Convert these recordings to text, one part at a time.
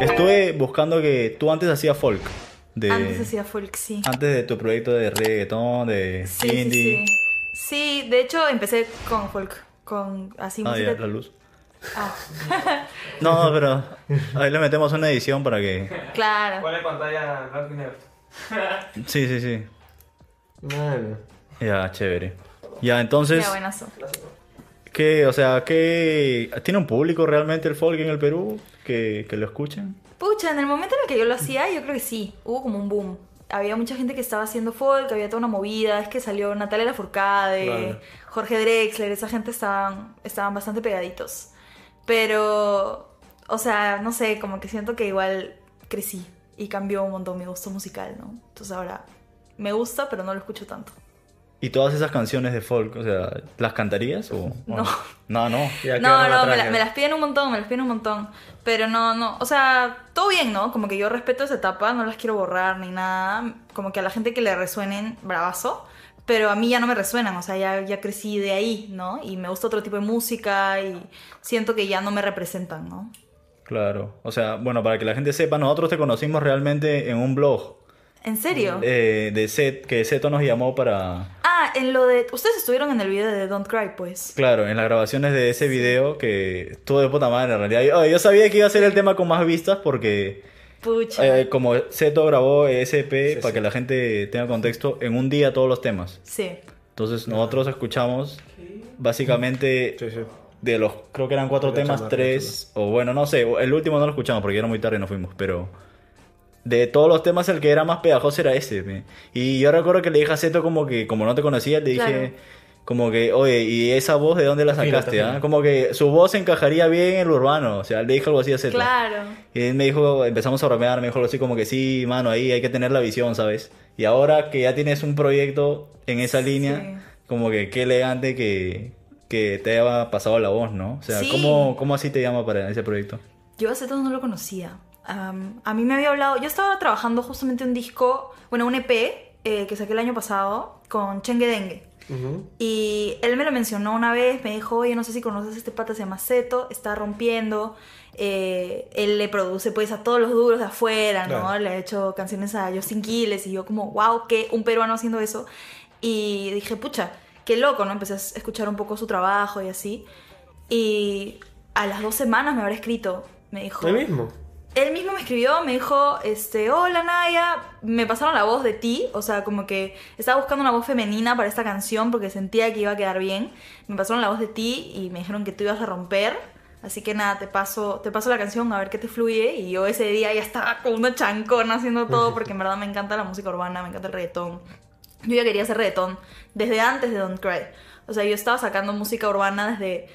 Estuve buscando que tú antes hacías folk. De, Antes hacía folk, sí. antes de tu proyecto de reggaetón, de Sí, sí, indie. sí. Sí, de hecho empecé con folk, con así Ah, música. ya, la luz. Ah, No, no, pero ahí le metemos una edición para que... claro. Pone pantalla. Sí, sí, sí. Ya, chévere. Ya, entonces, Ya, buenazo. ¿Qué, o sea, qué... ¿Tiene un público realmente el folk en el Perú que, que lo escuchen? Pucha, en el momento en el que yo lo hacía, yo creo que sí, hubo como un boom. Había mucha gente que estaba haciendo folk, había toda una movida, es que salió Natalia Lafourcade. Jorge Drexler, esa gente estaban, estaban bastante pegaditos. Pero, o sea, no sé, como que siento que igual crecí y cambió un montón mi gusto musical, ¿no? Entonces ahora me gusta, pero no lo escucho tanto. ¿Y todas esas canciones de folk, o sea, las cantarías o...? o No. No, no. Ya No, no, me, la- me las piden un montón, me las piden un montón. Pero no, no, o sea, todo bien, ¿no? Como que yo respeto esa etapa, no las quiero borrar ni nada. Como que a la gente que le resuenen, bravazo. Pero a mí ya no me resuenan, o sea, ya, ya crecí de ahí, ¿no? Y me gusta otro tipo de música y siento que ya no me representan, ¿no? Claro. O sea, bueno, para que la gente sepa, nosotros te conocimos realmente en un blog ¿En serio? eh, de Set, que Seto nos llamó para... Ah, en lo de... Ustedes estuvieron en el video de Don't Cry, pues. Claro, en las grabaciones de ese video que estuvo de puta madre en realidad. Yo, yo sabía que iba a ser el tema con más vistas porque Pucha. eh, como Seto grabó ese EP, Sí, para sí. que la gente tenga contexto, en un día todos los temas. Sí. Entonces nosotros escuchamos básicamente Sí, sí. de los, creo que eran cuatro temas, tres, o bueno, no sé, el último no lo escuchamos porque ya era muy tarde y nos fuimos, pero de todos los temas el que era más pegajoso era ese. me. Y yo recuerdo que le dije a Seto como que, como no te conocía, le dije... Claro. Como que, oye, ¿y esa voz de dónde la sacaste? ah? fino. Como que su voz encajaría bien en el urbano. O sea, le dije algo así a Seto. Claro. Y él me dijo, empezamos a bromear, me dijo algo así como que sí, mano, ahí hay que tener la visión, ¿sabes? Y ahora que ya tienes un proyecto en esa línea, Sí. como que qué elegante que, que te haya pasado la voz, ¿no? O sea, Sí. ¿cómo, ¿cómo así te llama para ese proyecto? Yo a Zetos no lo conocía. Am, a mí me había hablado, yo estaba trabajando justamente un disco, bueno, un EP eh, que saqué el año pasado con Chengue Dengue. Ujú. Y él me lo mencionó una vez, me dijo, oye, no sé si conoces a este pata, se llama Zeto, está rompiendo. eh, él le produce pues a todos los duros de afuera, ¿no? Claro. Le ha hecho canciones a Justin Quiles y yo como, wow, ¿qué? Un peruano haciendo eso. Y dije, pucha, qué loco, ¿no? Empecé a escuchar un poco su trabajo y así. Y a las dos semanas me habrá escrito, me dijo... ¿El mismo? Él mismo me escribió, me dijo, este, hola Naya, me pasaron la voz de ti, o sea, como que estaba buscando una voz femenina para esta canción porque sentía que iba a quedar bien. Me pasaron la voz de ti y me dijeron que tú ibas a romper, así que nada, te paso, te paso la canción a ver qué te fluye y yo ese día ya estaba con una chancona haciendo todo porque en verdad me encanta la música urbana, me encanta el reggaetón. Yo ya quería hacer reggaetón desde antes de Don't Cry. O sea, yo estaba sacando música urbana desde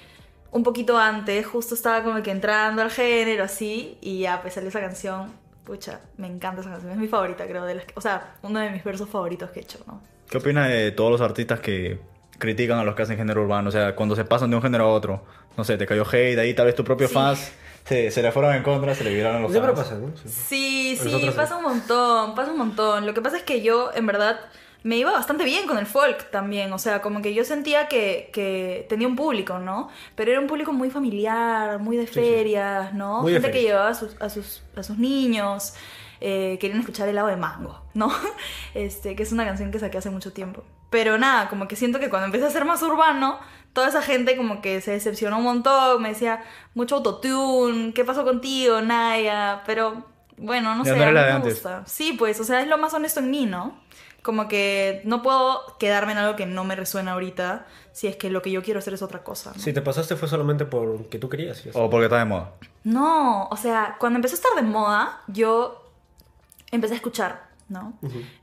un poquito antes, justo estaba como que entrando al género así, y ya pues salió esa canción. Pucha, me encanta esa canción, es mi favorita, creo, de las que- o sea, uno de mis versos favoritos que he hecho, ¿no? ¿Qué opinas de todos los artistas que critican a los que hacen género urbano? O sea, cuando se pasan de un género a otro. No sé, te cayó hate, ahí tal vez tus propios Sí. fans se, se le fueron en contra, se le viraron a los Siempre fans. pasa, ¿no? Sí. Sí, sí. pasa un montón, pasa un montón. Lo que pasa es que yo, en verdad, me iba bastante bien con el folk también. O sea, como que yo sentía que, que tenía un público, ¿no? Pero era un público muy familiar, muy de sí. ferias, ¿no? Muy de Gente que llevaba a sus, a sus, a sus niños. eh, querían escuchar helado de mango, ¿no? Este, que es una canción que saqué hace mucho tiempo. Pero nada, como que siento que cuando empecé a ser más urbano, toda esa gente como que se decepcionó un montón, me decía, mucho autotune, ¿qué pasó contigo, Naya? Pero bueno, no Ya sé, no a mí me gusta. Sí, pues, o sea, es lo más honesto en mí, ¿no? Como que no puedo quedarme en algo que no me resuena ahorita si es que lo que yo quiero hacer es otra cosa. ¿no? Si te pasaste fue solamente porque tú querías. O porque está de moda. No, o sea, cuando empezó a estar de moda, yo empecé a escuchar, ¿no?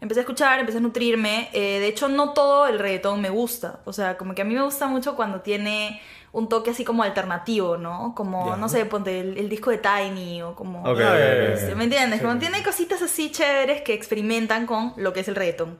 Empecé a escuchar, empecé a nutrirme. eh, de hecho, no todo el reggaetón me gusta. O sea, como que a mí me gusta mucho cuando tiene un toque así como alternativo, ¿no? Como, no sé, ponte el, el disco de Tiny o como... Ok, Ah. ¿Me entiendes? Sí. Como tiene cositas así chéveres que experimentan con lo que es el reggaetón.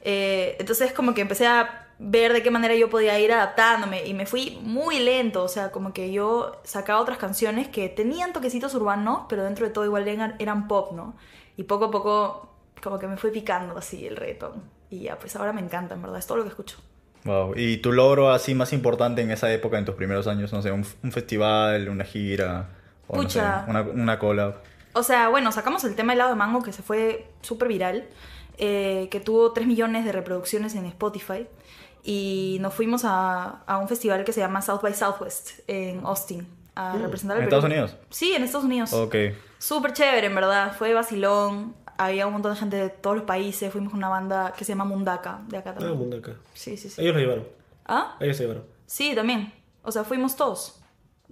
Eh, entonces como que empecé a ver de qué manera yo podía ir adaptándome y me fui muy lento, o sea, como que yo sacaba otras canciones que tenían toquecitos urbanos, pero dentro de todo igual eran, eran pop, ¿no? Y poco a poco como que me fue picando así el reggaetón. Y ya, pues ahora me encanta, en verdad, es todo lo que escucho. Wow. ¿Y tu logro así más importante en esa época, en tus primeros años? No sé, un, un festival, una gira, o no sé, Pucha. una, una collab. O sea, bueno, sacamos el tema helado de mango que se fue súper viral, eh, que tuvo 3 millones de reproducciones en Spotify. Y nos fuimos a, a un festival que se llama South by Southwest en Austin a representar ¿En al Estados Perú. Unidos? Sí, en Estados Unidos. Ok. Súper chévere, en verdad. Fue vacilón. Había un montón de gente de todos los países. Fuimos con una banda que se llama Mundaka, de acá Ah, también. mundo acá. Sí, sí, sí. Ellos lo llevaron. ¿Ah? Ellos se llevaron. Sí, también. O sea, fuimos todos.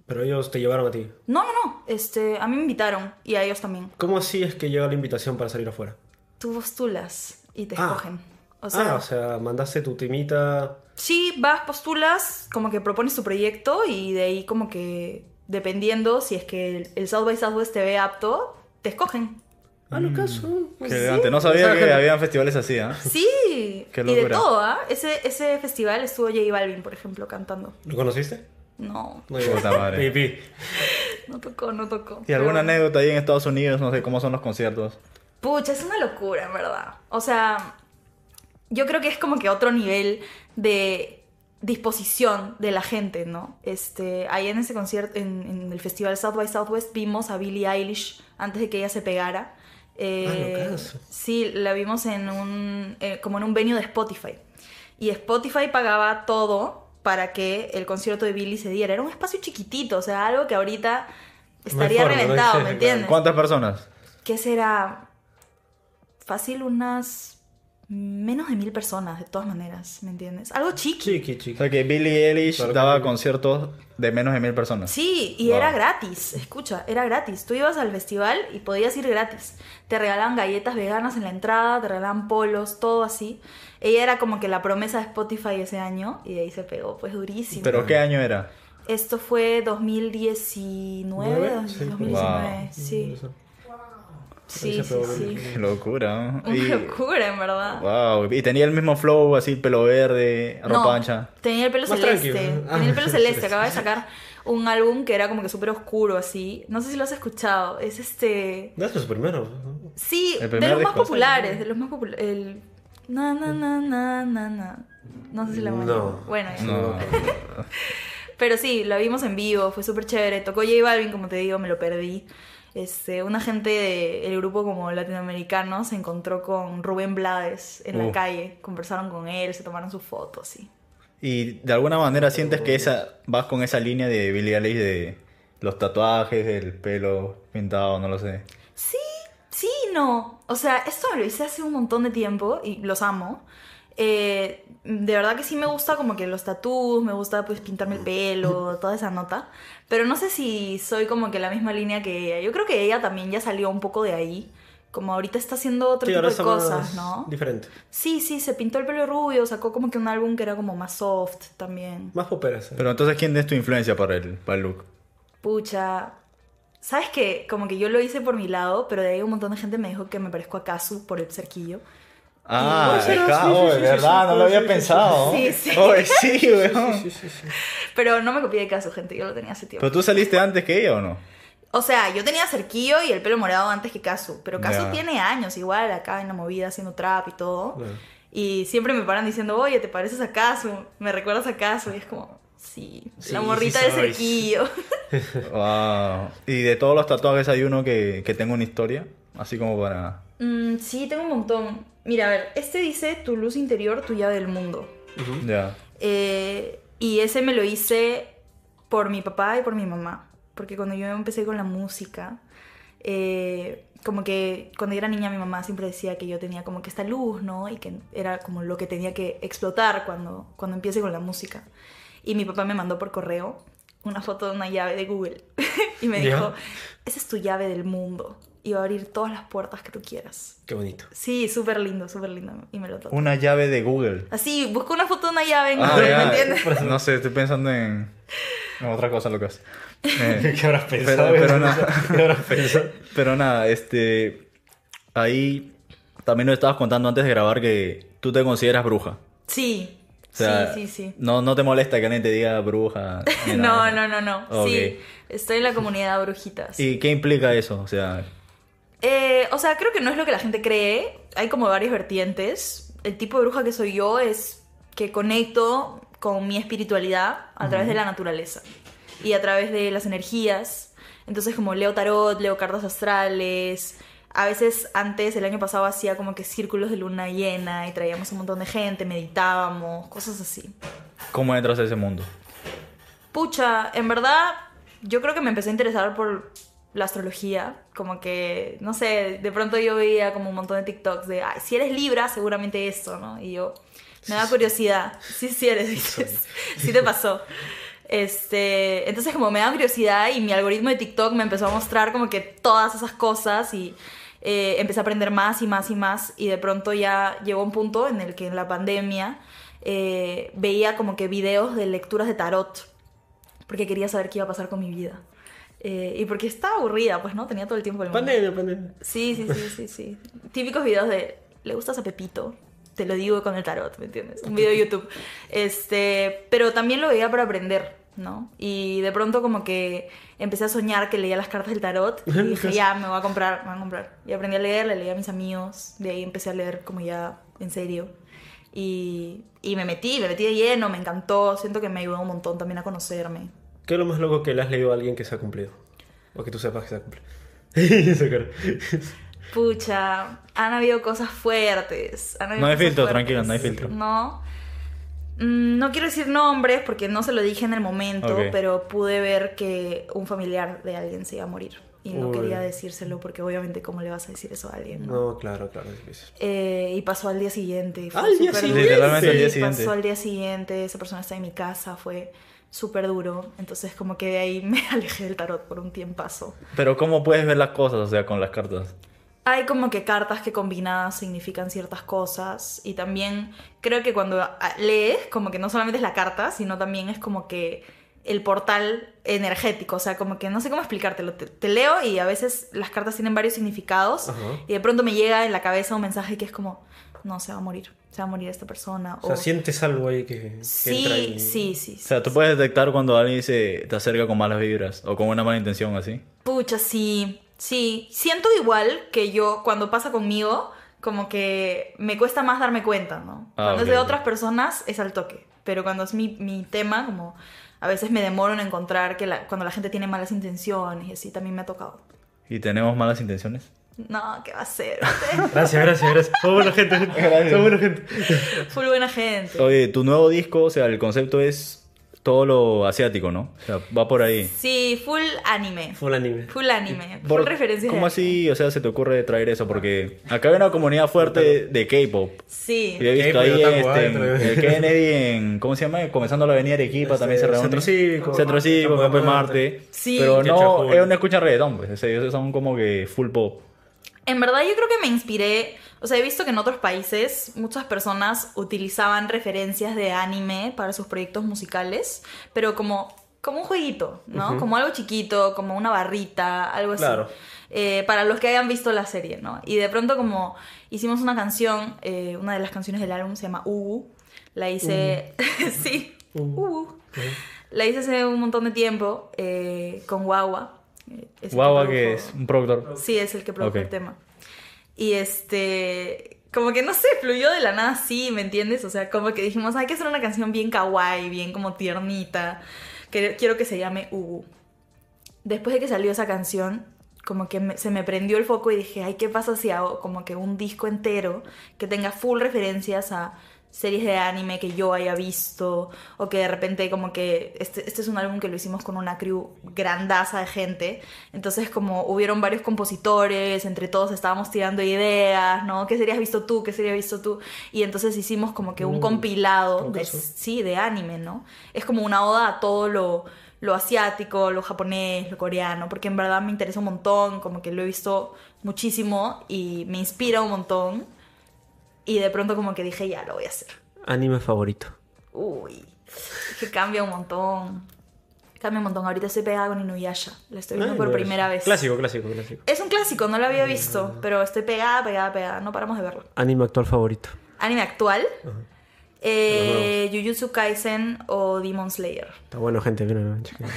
Pero ellos te llevaron a ti. No, no, no. Este, a mí me invitaron y a ellos también. ¿Cómo así es que llega la invitación para salir afuera? Tú postulas y te Ah. escogen. O sea, ah, o sea, mandaste tu temita. sí, vas, postulas, como que propones tu proyecto y de ahí como que, dependiendo si es que el, el South by Southwest te ve apto, te escogen. Ah, lo caso. Qué elegante. No sabía que habían festivales así, ¿ah? Sí, Qué y de todo, ¿ah? Ese, ese festival estuvo J Balvin, por ejemplo, cantando. ¿Lo conociste? No, No, Puta madre. No tocó, no tocó. ¿Y alguna Pero- anécdota ahí en Estados Unidos? No sé cómo son los conciertos. Pucha, es una locura, en verdad. O sea, yo creo que es como que otro nivel de disposición de la gente, ¿no? Este, ahí en ese concierto, en, en el festival South by Southwest, vimos a Billie Eilish antes de que ella se pegara. Eh, Ah, locazo. sí, la vimos en un, eh, como en un venue de Spotify. Y Spotify pagaba todo para que el concierto de Billie se diera. Era un espacio chiquitito, o sea, algo que ahorita estaría reventado, ¿me entiendes? ¿Cuántas personas? ¿Qué será? Fácil unas menos de mil personas, de todas maneras, ¿me entiendes? Algo chiqui. Chiqui, O chiqui. sea que Billie Eilish Claro daba sí. conciertos de menos de mil personas. Sí, y Wow. era gratis, escucha, era gratis. Tú ibas al festival y podías ir gratis. Te regalaban galletas veganas en la entrada, te regalaban polos, todo así. Ella era como que la promesa de Spotify ese año y de ahí se pegó, pues durísimo. ¿Pero qué año era? Esto fue 2019, ¿Nueve? Sí. 2019, Wow. sí. Sí, sí, sí. Qué locura. ¿no? Una Y, locura, en verdad. wow. Y tenía el mismo flow, así, pelo verde, ropa No, ancha. Tenía el pelo Más celeste. tranquilo. Ah, Tenía el pelo celeste. celeste. Acaba de sacar un álbum que era como que súper oscuro, así. No sé si lo has escuchado. Es este. No es su primero. Sí, El de primer los más populares. De los más populares. El. Na, na, na, na, na, na. No sé si la No. Bueno, ya. No. Pero sí, la vimos en vivo, fue súper chévere. Tocó J Balvin, como te digo, me lo perdí. Este, una gente del grupo como latinoamericano se encontró con Rubén Blades en Uh. la calle, conversaron con él, se tomaron sus fotos, sí. Y de alguna manera sientes que esa vas con esa línea de Billie Eilish de los tatuajes, el pelo pintado, no lo sé. Sí, sí, y no. O sea, esto me lo hice hace un montón de tiempo y los amo. Eh, de verdad que sí me gusta como que los tatús, me gusta pues pintarme el pelo, toda esa nota. Pero no sé si soy como que la misma línea que ella. Yo creo que ella también ya salió un poco de ahí. Como ahorita está haciendo otro Sí, tipo ahora de cosas, ¿no? Diferente. Sí, sí, se pintó el pelo rubio, sacó como que un álbum que era como más soft también. Más poperas. Pero entonces, ¿quién es tu influencia para el, para el look? Pucha. ¿Sabes qué? Como que yo lo hice por mi lado, pero de ahí un montón de gente me dijo que me parezco a Kazu por el cerquillo. Ah, sí, sí, de sí, verdad, no lo había pensado. sí, sí. Sí, weón. Sí, sí, sí. Pero no me copié de Kazu, gente, yo lo tenía hace tiempo. ¿Pero tú saliste antes que ella o no? O sea, yo tenía cerquillo y el pelo morado antes que Kazu, pero Ya. tiene años igual acá en la movida haciendo trap y todo. Y siempre me paran diciendo, oye, ¿te pareces a Kazu? ¿Me recuerdas a Kazu? Y es como, sí, Sí, la sí morrita de cerquillo. Wow. Y de todos los tatuajes hay uno que, que tenga una historia, así como para... Mm, sí, tengo un montón. Mira, a ver, este dice tu luz interior, tu llave del mundo. Ya. Eh, y ese me lo hice por mi papá y por mi mamá. Porque cuando yo empecé con la música, eh, como que cuando yo era niña mi mamá siempre decía que yo tenía como que esta luz, ¿no? Y que era como lo que tenía que explotar cuando, cuando empiece con la música. Y mi papá me mandó por correo una foto de una llave de Google. y me dijo, esa es tu llave del mundo. Y va a abrir todas las puertas que tú quieras. Qué bonito. Sí, súper lindo, súper lindo. Y me lo tatué. Una llave de Google. Así, busco una foto de una llave en Ah, Google, ya. ¿me entiendes? No sé, estoy pensando en, en otra cosa, Lucas. Eh, ¿Qué habrás pensado? Pero- pero nada. ¿Qué habrás pensado? pero nada, este... Ahí también nos estabas contando antes de grabar que tú te consideras bruja. Sí, O sea, sí, sí, sí. No, no te molesta que alguien te diga bruja. No, no, no, no. Sí, estoy en la comunidad de brujitas. ¿Y qué implica eso? O sea, Eh, o sea, creo que no es lo que la gente cree. Hay como varias vertientes. El tipo de bruja que soy yo es que conecto con mi espiritualidad a través de la naturaleza. y a través de las energías. Entonces como leo tarot, leo cartas astrales. A veces antes, el año pasado, hacía como que círculos de luna llena y traíamos un montón de gente, meditábamos, cosas así. ¿Cómo entras a ese mundo? Pucha, en verdad, yo creo que me empecé a interesar por la astrología. Como que, no sé, de pronto yo veía como un montón de TikToks de, Ay, si eres Libra, seguramente esto, ¿no? Y yo, me da curiosidad. Sí, sí eres, dices. Sí te pasó. Este, entonces como me da curiosidad y mi algoritmo de TikTok me empezó a mostrar como que todas esas cosas y eh, empecé a aprender más y más y más y de pronto ya llegó un punto en el que en la pandemia eh, veía como que videos de lecturas de tarot porque quería saber qué iba a pasar con mi vida. Eh, y porque estaba aburrida, pues, ¿no? Tenía todo el tiempo del mundo. Pandemia, pandemia. Sí, sí, sí, sí, sí. Típicos videos de, ¿le gustas a Pepito? Te lo digo con el tarot, ¿me entiendes? Un video de YouTube. Este, pero también lo veía para aprender, ¿no? Y de pronto como que empecé a soñar que leía las cartas del tarot y dije, ya, me voy a comprar, me voy a comprar. Y aprendí a leer, le leí a mis amigos, de ahí empecé a leer como ya en serio. Y, y me metí, me metí de lleno, me encantó, siento que me ayudó un montón también a conocerme. ¿Qué es lo más loco que le has leído a alguien que se ha cumplido? O que tú sepas que se ha cumplido. Pucha, han habido cosas fuertes. han habido No hay cosas filtro, fuertes. tranquila, no hay filtro. No. Mm, No quiero decir nombres porque no se lo dije en el momento, pero pude ver que un familiar de alguien se iba a morir. Y no Uy. quería decírselo porque obviamente cómo le vas a decir eso a alguien, ¿no? No, claro, claro. es difícil. Eh, y pasó al día siguiente. Al día súper siguiente. duro. Literalmente al día siguiente. Pasó al día siguiente, esa persona está en mi casa, fue súper duro. Entonces como que de ahí me alejé del tarot por un tiempazo. Pero ¿cómo puedes ver las cosas, o sea, con las cartas? Hay como que cartas que combinadas significan ciertas cosas y también creo que cuando lees, como que no solamente es la carta, sino también es como que el portal energético, o sea, como que no sé cómo explicártelo, te, te leo y a veces las cartas tienen varios significados Ajá. y de pronto me llega en la cabeza un mensaje que es como, no, se va a morir, se va a morir esta persona. O sea, sientes algo ahí que, que entra sí, y... sí, sí, O sea, tú puedes detectar cuando alguien se te acerca con malas vibras o con una mala intención así. Pucha, sí, sí. Siento igual que yo cuando pasa conmigo, como que me cuesta más darme cuenta, ¿no? Ah, cuando ok, es de ok. otras personas es al toque. Pero cuando es mi, mi tema, como a veces me demoro en encontrar que la- cuando la gente tiene malas intenciones y así también me ha tocado. ¿Y tenemos malas intenciones? No, ¿qué va a ser? Gracias, gracias, gracias. Somos buena gente. Gracias. Somos buena gente. Full buena gente. Oye, tu nuevo disco, o sea, el concepto es todo lo asiático, ¿no? O sea, va por ahí. Sí, full anime. Full anime. Full anime. Full Por- referencias. ¿Cómo de así, o sea, se te ocurre traer eso? Porque acá hay una comunidad fuerte de K-pop. Sí. Yo he visto ahí este, en el Kennedy en, ¿cómo se llama? Comenzando la avenida Arequipa Este, también se reúne. Centro Cívico. Centro Cívico, Campo de Marte. Sí. Pero no, ellos no escuchan reggaetón, pues. o sea, ellos son como que full pop. En verdad yo creo que me inspiré, o sea, he visto que en otros países muchas personas utilizaban referencias de anime para sus proyectos musicales, pero como, como un jueguito, ¿no? Como algo chiquito, como una barrita, algo así. Claro. Eh, para los que hayan visto la serie, ¿no? Y de pronto como hicimos una canción, eh, una de las canciones del álbum se llama Ubu, la hice, sí, Ubu. Ubu. La hice hace un montón de tiempo eh, con Guagua. Guagua que es un productor. Sí, es el que produjo el tema. Y este, como que no sé, fluyó de la nada así, ¿me entiendes? O sea, como que dijimos, hay que hacer una canción bien kawaii, bien como tiernita. Que quiero que se llame Ubu. Después de que salió esa canción, como que me- se me prendió el foco y dije, ay, ¿qué pasa si hago como que un disco entero que tenga full referencias a series de anime que yo haya visto o que de repente como que este, este es un álbum que lo hicimos con una crew grandaza de gente. Entonces como hubieron varios compositores entre todos estábamos tirando ideas no qué serías visto tú qué serías visto tú y entonces hicimos como que un Mm, compilado de, sí de anime no es como una oda a todo lo lo asiático, lo japonés, lo coreano, porque en verdad me interesa un montón, como que lo he visto muchísimo y me inspira un montón. Y de pronto como que dije, ya, lo voy a hacer. Anime favorito. Uy, es que cambia un montón. Cambia un montón. Ahorita estoy pegada con Inuyasha. La estoy viendo Ay, por no, primera vez. Clásico, clásico, clásico. Es un clásico, no lo había visto, pero estoy pegada, pegada, pegada. No paramos de verlo. Anime actual favorito. Anime actual. Eh, Jujutsu Kaisen o Demon Slayer. Está bueno, gente. Mírenlo.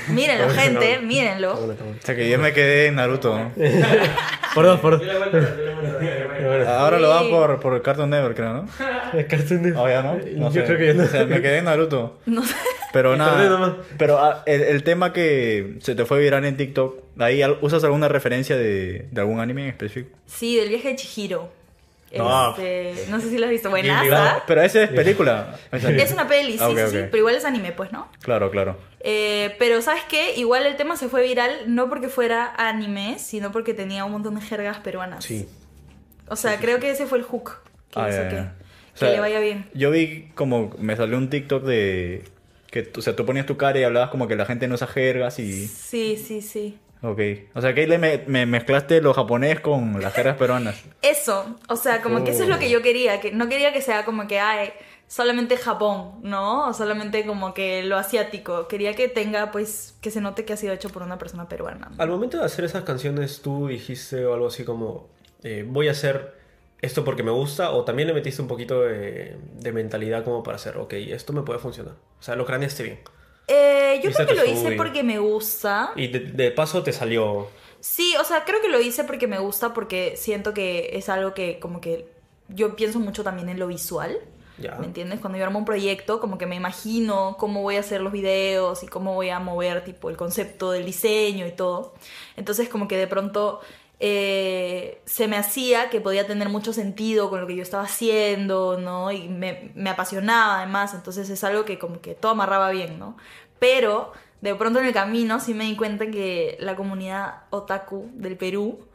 Mírenlo, Está bueno, gente, Está bueno, mírenlo. está bueno. O sea, que yo me quedé en Naruto. Por dos, por dos. Bueno. Ahora lo dan por, por Cartoon Network, creo, ¿no? El Cartoon Network. Oh, ya no. No Yo sé. creo que ya no. O sea, me quedé en Naruto. No sé. Pero nada. Pero ah, el, el tema que se te fue viral en TikTok, ¿ahí usas alguna referencia de, de algún anime en específico? Sí, del viaje de Chihiro. No. Este, no sé si lo has visto. Buenaza. Pero ese es película. Es una peli, sí, Ah, ok, sí, ok. sí, pero igual es anime, pues, ¿no? Claro, claro. Eh, pero ¿sabes qué? Igual el tema se fue viral no porque fuera anime, sino porque tenía un montón de jergas peruanas. Sí. O sea, creo que ese fue el hook que Ah, que, ya. que O sea, le vaya bien. Yo vi como me salió un TikTok de que, o sea, tú ponías tu cara y hablabas como que la gente no usa jergas y... Sí, sí, sí. Ok. O sea, que ahí le me, me mezclaste lo japonés con las jergas peruanas. Eso, o sea, como que eso es lo que yo quería, que no quería que sea como que, ay, solamente Japón, ¿no? O solamente como que lo asiático. Quería que tenga, pues, que se note que ha sido hecho por una persona peruana. Al momento de hacer esas canciones, tú dijiste algo así como, eh, voy a hacer esto porque me gusta, o también le metiste un poquito de, de mentalidad como para hacer, ok, esto me puede funcionar. O sea, lo craneaste bien. Eh, yo creo que lo hice porque me gusta. Y de, de paso te salió... Sí, o sea, creo que lo hice porque me gusta, porque siento que es algo que como que yo pienso mucho también en lo visual. Ya. ¿Me entiendes? Cuando yo armo un proyecto, como que me imagino cómo voy a hacer los videos y cómo voy a mover, tipo, el concepto del diseño y todo. Entonces, como que de pronto eh, se me hacía que podía tener mucho sentido con lo que yo estaba haciendo, ¿no? Y me, me apasionaba además, entonces es algo que como que todo amarraba bien, ¿no? Pero de pronto en el camino sí me di cuenta que la comunidad otaku del Perú,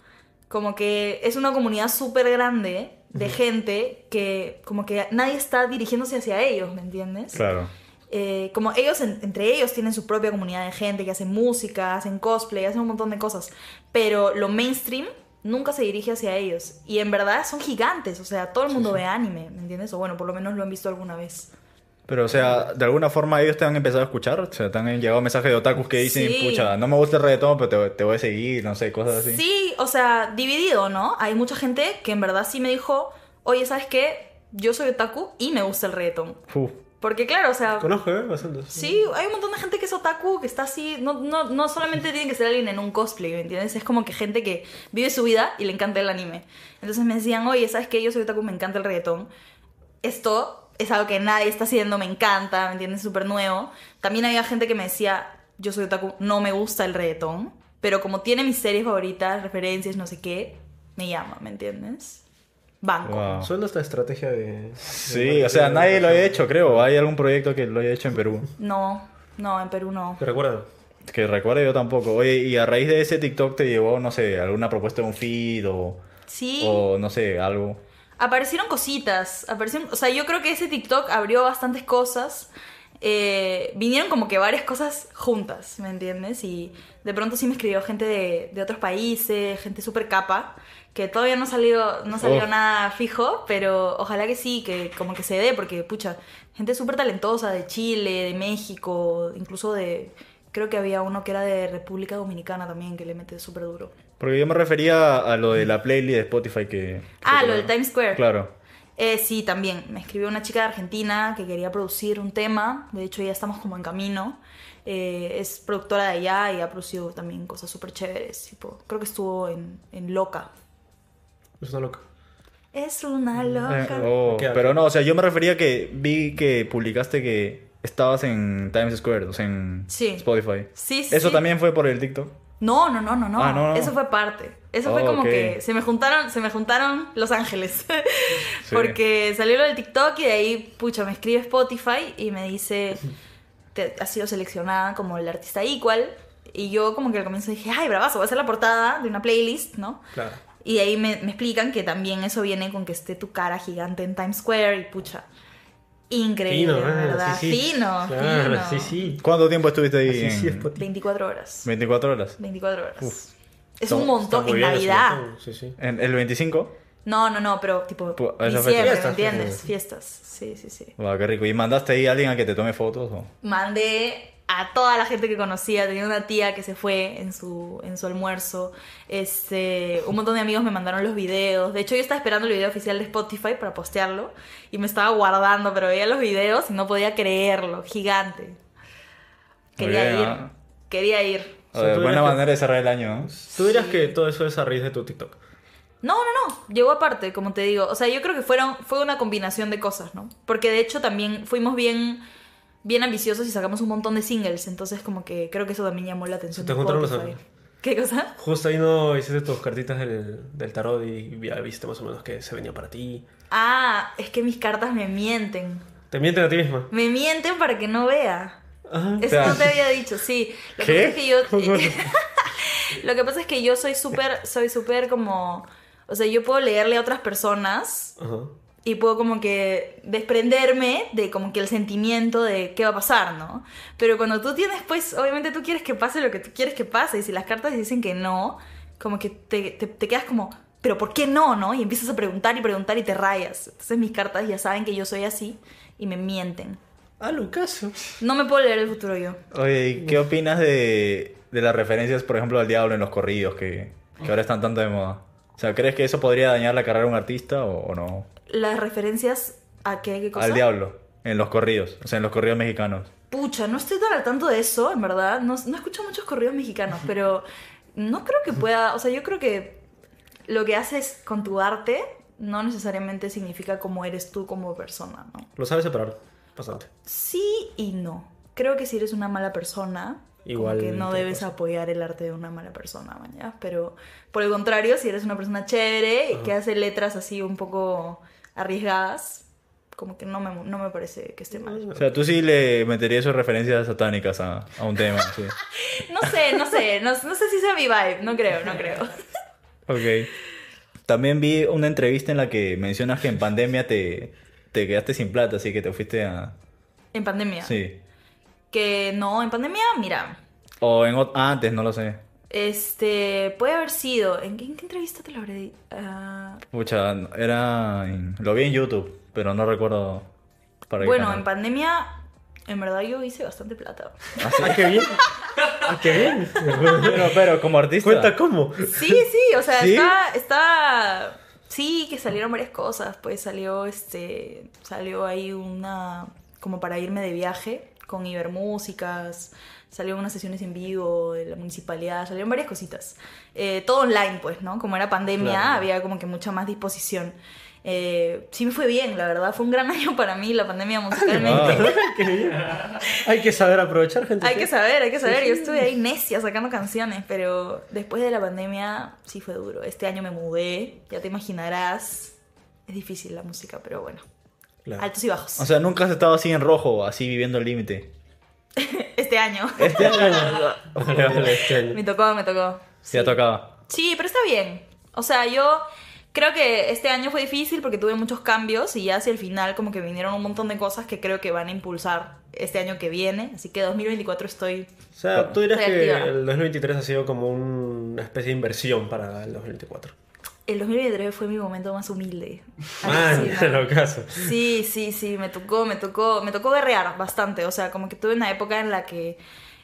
como que es una comunidad súper grande de gente que como que nadie está dirigiéndose hacia ellos, ¿me entiendes? Claro. Eh, como ellos, en- entre ellos tienen su propia comunidad de gente que hacen música, hacen cosplay, hacen un montón de cosas, pero lo mainstream nunca se dirige hacia ellos. Y en verdad son gigantes, o sea, todo el mundo ve anime, ¿me entiendes? O bueno, por lo menos lo han visto alguna vez. Pero, o sea, de alguna forma ellos te han empezado a escuchar. O sea, te han llegado mensajes de otakus que dicen, Sí. pucha, no me gusta el reggaetón, pero te, te voy a seguir, no sé, cosas así. Sí, o sea, dividido, ¿no? Hay mucha gente que en verdad sí me dijo, oye, ¿sabes qué? Yo soy otaku y me gusta el reggaetón. Uf. Porque claro, o sea, Conozco, ¿eh? Bastante. Sí, hay un montón de gente que es otaku, que está así. No, no, no solamente tiene que ser alguien en un cosplay, ¿me entiendes? Es como que gente que vive su vida y le encanta el anime. Entonces me decían, oye, ¿sabes qué? Yo soy otaku, me encanta el reggaetón. Esto es algo que nadie está haciendo, me encanta, ¿me entiendes? Súper nuevo. También había gente que me decía, yo soy otaku, no me gusta el reggaetón. Pero como tiene mis series favoritas, referencias, no sé qué, me llama, ¿me entiendes? Banco. Wow. Suena esta estrategia de... Sí, o sea, nadie lo ha hecho, creo. Hay algún proyecto que lo haya hecho en Perú. No, no, en Perú no. ¿Te recuerdan? Que recuerde yo tampoco. Oye, y a raíz de ese TikTok te llevó, no sé, alguna propuesta de un feed o, Sí. o no sé, algo. Aparecieron cositas, aparecieron, o sea, yo creo que ese TikTok abrió bastantes cosas. eh, vinieron como que varias cosas juntas, ¿me entiendes? Y de pronto sí me escribió gente de, de otros países, gente súper capa, que todavía no salió, no salió Oh. nada fijo, pero ojalá que sí, que como que se dé, porque pucha, gente súper talentosa de Chile, de México, incluso de, creo que había uno que era de República Dominicana también, que le mete súper duro. Porque yo me refería a lo de la playlist de Spotify que... que Ah, lo del. Times Square. Claro. Eh, sí, también. Me escribió una chica de Argentina que quería producir un tema. De hecho, ya estamos como en camino. Eh, es productora de allá y ha producido también cosas súper chéveres. Tipo, creo que estuvo en, en Loca. Es una loca. Es una Eh, loca. oh, Queda pero no, o sea, yo me refería que vi que publicaste que estabas en Times Square, o sea, en Sí. Spotify. Sí, sí. ¿Eso sí. también fue por el TikTok? No, no, no, no, no. Ah, no, no. Eso fue parte. Eso fue Oh, como que se me juntaron, se me juntaron Los Ángeles. Sí. Porque salió lo del TikTok y de ahí, pucha, me escribe Spotify y me dice, te, has sido seleccionada como el artista equal. Y yo como que al comienzo dije, ay, bravazo, voy a hacer la portada de una playlist, ¿no? Claro. Y de ahí me, me explican que también eso viene con que esté tu cara gigante en Times Square y pucha. Increíble, Fino, ah, ¿verdad? sí, sí. Fino, Claro, fino. sí, sí. ¿Cuánto tiempo estuviste ahí? Así sí en es Spotify. 24 horas. 24 horas. 24 horas. Uf. Es Está- un montón en Navidad. Sí, sí. ¿En el 25? No, no, no, pero tipo diciembre. ¿me Fiestas, entiendes? fiestas. Fiestas. Sí, sí, sí. Wow, qué rico. ¿Y mandaste ahí a alguien a que te tome fotos? O? Mandé a toda la gente que conocía. Tenía una tía que se fue en su, en su almuerzo. Este, un montón de amigos me mandaron los videos. De hecho, yo estaba esperando el video oficial de Spotify para postearlo. Y me estaba guardando, pero veía los videos y no podía creerlo. Gigante. Quería bien, ir. ah. Quería ir. O sea, buena eres que- manera de cerrar el año, ¿no? Tú dirás que todo eso es a raíz de tu TikTok. No, no, no, llegó aparte, como te digo. O sea, yo creo que fueron, fue una combinación de cosas, ¿no? Porque de hecho también fuimos bien, bien ambiciosos y sacamos un montón de singles, entonces como que creo que eso también llamó la atención. Te de juntaron los amigos. ¿Qué cosa? Justo ahí no hiciste tus cartitas del, del tarot y ya viste más o menos que se venía para ti. Ah, es que mis cartas me mienten. Te mienten a ti misma. Me mienten para que no vea. Ajá. Eso no te había dicho, sí. Lo que ¿qué? pasa es que yo. Lo que pasa es que yo soy súper, soy súper como. O sea, yo puedo leerle a otras personas Ajá. Y puedo como que desprenderme de como que el sentimiento de qué va a pasar, ¿no? Pero cuando tú tienes, pues, obviamente tú quieres que pase lo que tú quieres que pase y si las cartas dicen que no, como que te, te, te quedas como, pero ¿por qué no, no? Y empiezas a preguntar y preguntar y te rayas. Entonces mis cartas ya saben que yo soy así y me mienten. Ah, Lucaso. No me puedo leer el futuro yo. Oye, ¿y qué opinas de, de las referencias, por ejemplo, al diablo en los corridos que, que ahora están tanto de moda? O sea, ¿crees que eso podría dañar la carrera de un artista o, o no? Las referencias a qué, qué cosa. Al diablo, en los corridos, o sea, en los corridos mexicanos. Pucha, no estoy tan al tanto de eso, en verdad. No, no escucho muchos corridos mexicanos, pero no creo que pueda. O sea, yo creo que lo que haces con tu arte no necesariamente significa cómo eres tú como persona, ¿no? Lo sabes separar bastante. Sí y no. Creo que si eres una mala persona, Igual como que no debes pasa. apoyar el arte de una mala persona, mañana. Pero por el contrario, si eres una persona chévere y que hace letras así un poco arriesgadas, como que no me, no me parece que esté mal. O sea, tú sí le meterías sus referencias satánicas a, a un tema, sí. No sé, no sé, no, no sé si sea mi vibe, no creo, no creo. Ok. También vi una entrevista en la que mencionas que en pandemia te, te quedaste sin plata, así que te fuiste a... En pandemia. Sí. Que no, en pandemia, mira, O en ah, antes, no lo sé. este, puede haber sido, ¿en qué, en qué entrevista te lo habré dicho? Pucha, era... en- lo vi en YouTube, pero no recuerdo para qué bueno, en pandemia, en verdad yo hice bastante plata. Ah, qué bien. Ah, qué bien. Pero, pero, como artista... Cuenta cómo. Sí, sí, o sea, ¿Sí? está, está, sí, que salieron varias cosas, pues salió, este, salió ahí una, como para irme de viaje con Ibermúsicas, salió unas sesiones en vivo de la municipalidad, salieron varias cositas. Eh, todo online, pues, ¿no? Como era pandemia, Claro. había como que mucha más disposición. Eh, sí me fue bien, la verdad, fue un gran año para mí la pandemia musicalmente. Bien. Hay que saber aprovechar, gente. Hay que saber, hay que saber. Yo estuve ahí necia sacando canciones, pero después de la pandemia sí fue duro. Este año me mudé, ya te imaginarás. Es difícil la música, pero bueno. Claro. Altos y bajos. O sea, nunca has estado así en rojo, así viviendo el límite. Este año. Este año Vale, vale, este año. me tocó, me tocó. sí ya tocaba. Sí, pero está bien. O sea, yo creo que este año fue difícil porque tuve muchos cambios y ya hacia el final como que vinieron un montón de cosas que creo que van a impulsar este año que viene. Así que 2024 estoy... O sea, tú dirías que el 2023 ha sido como una especie de inversión para el 2024. El 2023 fue mi momento más humilde. Alucina. en lo caso. Sí, sí, sí, me tocó, me tocó, me tocó guerrear bastante. O sea, como que tuve una época en la que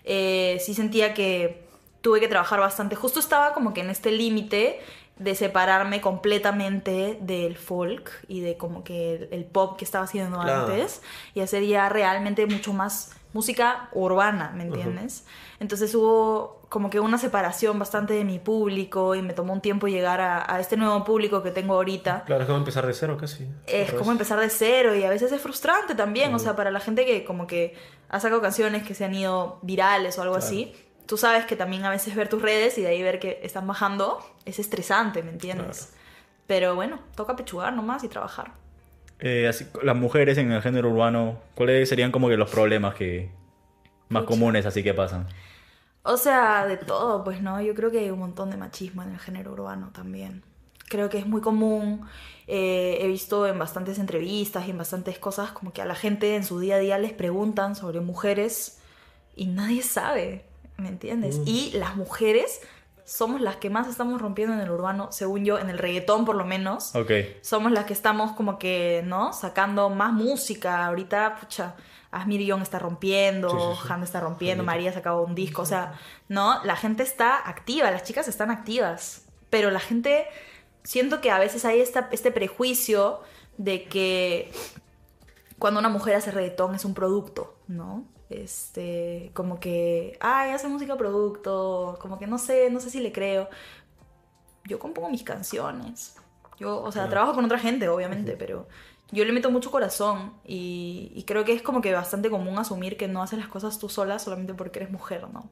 eh, sí sentía que tuve que trabajar bastante. Justo estaba como que en este límite de separarme completamente del folk y de como que el, el pop que estaba haciendo Claro. antes y hacer ya realmente mucho más música urbana, ¿me entiendes? Entonces hubo como que una separación bastante de mi público y me tomó un tiempo llegar a, a este nuevo público que tengo ahorita. Claro, es como empezar de cero casi. Es como empezar de cero y a veces es frustrante también, o sea, para la gente que como que ha sacado canciones que se han ido virales o algo Claro. así, tú sabes que también a veces ver tus redes y de ahí ver que están bajando es estresante, ¿me entiendes? Claro. Pero bueno, toca pechugar nomás y trabajar. Eh, así, las mujeres en el género urbano, ¿cuáles serían como que los problemas que más comunes así que pasan? O sea, de todo, pues no, yo creo que hay un montón de machismo en el género urbano también. Creo que es muy común, eh, he visto en bastantes entrevistas y en bastantes cosas como que a la gente en su día a día les preguntan sobre mujeres y nadie sabe, ¿me entiendes? Mm. Y las mujeres somos las que más estamos rompiendo en el urbano, según yo, en el reggaetón por lo menos. Ok. Somos las que estamos como que, ¿no? Sacando más música. Ahorita, pucha, Asmir Young está rompiendo, Sí, sí, sí. Han está rompiendo. María ha sacado un disco. O sea, ¿no? La gente está activa, las chicas están activas. Pero la gente, siento que a veces hay esta, este prejuicio de que cuando una mujer hace reggaetón es un producto, ¿no? Este, como que, ay, hace música producto, como que no sé, no sé si le creo. yo compongo mis canciones. Yo, o sea, trabajo con otra gente, obviamente, pero yo le meto mucho corazón y, y creo que es como que bastante común asumir que no haces las cosas tú sola solamente porque eres mujer, ¿no?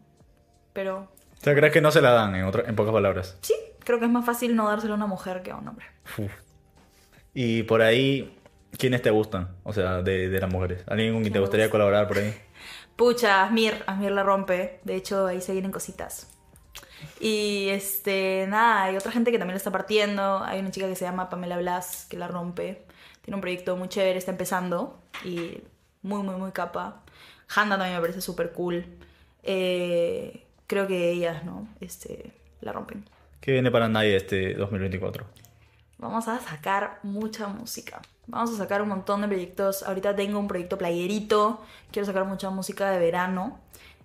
Pero O sea, ¿crees que no se la dan, en, otra- en pocas palabras? sí, creo que es más fácil no dárselo a una mujer que a un hombre. Uf. Y por ahí, ¿quiénes te gustan? O sea, de, de las mujeres. ¿Alguien con quien te gustaría gusta. colaborar por ahí? Pucha, Asmir, Asmir la rompe. De hecho, ahí se vienen cositas. Y este, nada, hay otra gente que también la está partiendo. Hay una chica que se llama Pamela Blas que la rompe. Tiene un proyecto muy chévere, está empezando. Y muy, muy, muy capa. Handa también me parece súper cool. Eh, creo que ellas, ¿no? Este, la rompen. ¿Qué viene para nadie este 2024? Vamos a sacar mucha música. Vamos a sacar un montón de proyectos. Ahorita tengo un proyecto playerito. Quiero sacar mucha música de verano.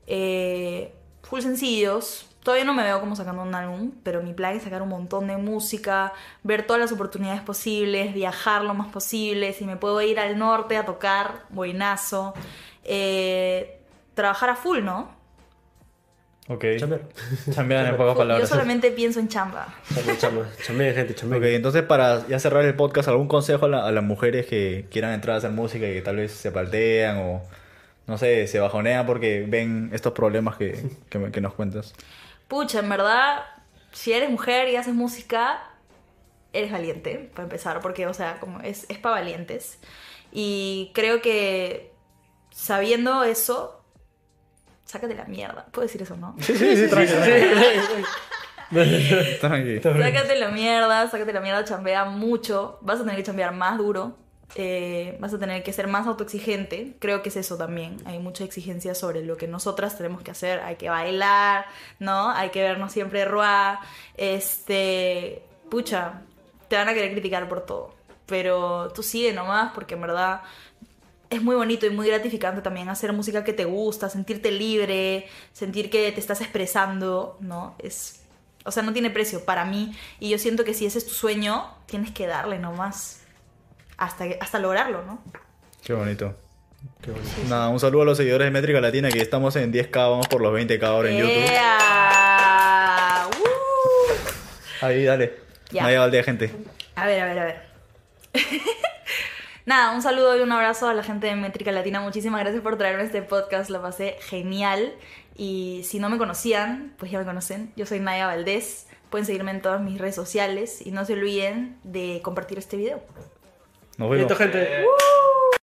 Eh, full sencillos. Todavía no me veo como sacando un álbum, pero mi plan es sacar un montón de música, ver todas las oportunidades posibles, viajar lo más posible. Si me puedo ir al norte a tocar, buenazo. Eh, trabajar a full, ¿no? Ok. Chambear. Chambean en pocas Yo palabras. solamente pienso en chamba. Chame, gente, chame. Ok, entonces para ya cerrar el podcast, ¿algún consejo a, la- a las mujeres que quieran entrar a hacer música y que tal vez se paltean o, no sé, se bajonean porque ven estos problemas que, que, que nos cuentas? Pucha, en verdad, si eres mujer y haces música, eres valiente, para empezar, porque, o sea, como es, es para valientes. Y creo que sabiendo eso, sácate la mierda. ¿Puedo decir eso, no? Sí, sí, sí, tranqui, tranqui. Sácate la mierda, sácate la mierda, chambea mucho. Vas a tener que chambear más duro. eh, vas a tener que ser más autoexigente. Creo que es eso también. Hay mucha exigencia sobre lo que nosotras tenemos que hacer. Hay que bailar, ¿no? Hay que vernos siempre roa. Este. Pucha, te van a querer criticar por todo. Pero tú sigue nomás, porque en verdad es muy bonito y muy gratificante también hacer música que te gusta, sentirte libre, sentir que te estás expresando, ¿no? Es, o sea, no tiene precio para mí. Y yo siento que si ese es tu sueño, tienes que darle nomás. Hasta, hasta lograrlo, ¿no? Qué bonito. Qué bonito. Nada, un saludo a los seguidores de Métrica Latina, que estamos en 10k, vamos por los 20k ahora en YouTube. ¡Ea! ¡Uh! Ahí, dale. Ya. No llega el día, gente. A ver, a ver, a ver. Nada, un saludo y un abrazo a la gente de Métrica Latina. Muchísimas gracias por traerme este podcast. Lo pasé genial. Y si no me conocían, pues ya me conocen. Yo soy Naya Valdés. Pueden seguirme en todas mis redes sociales. Y no se olviden de compartir este video. Nos vemos. Listo, gente.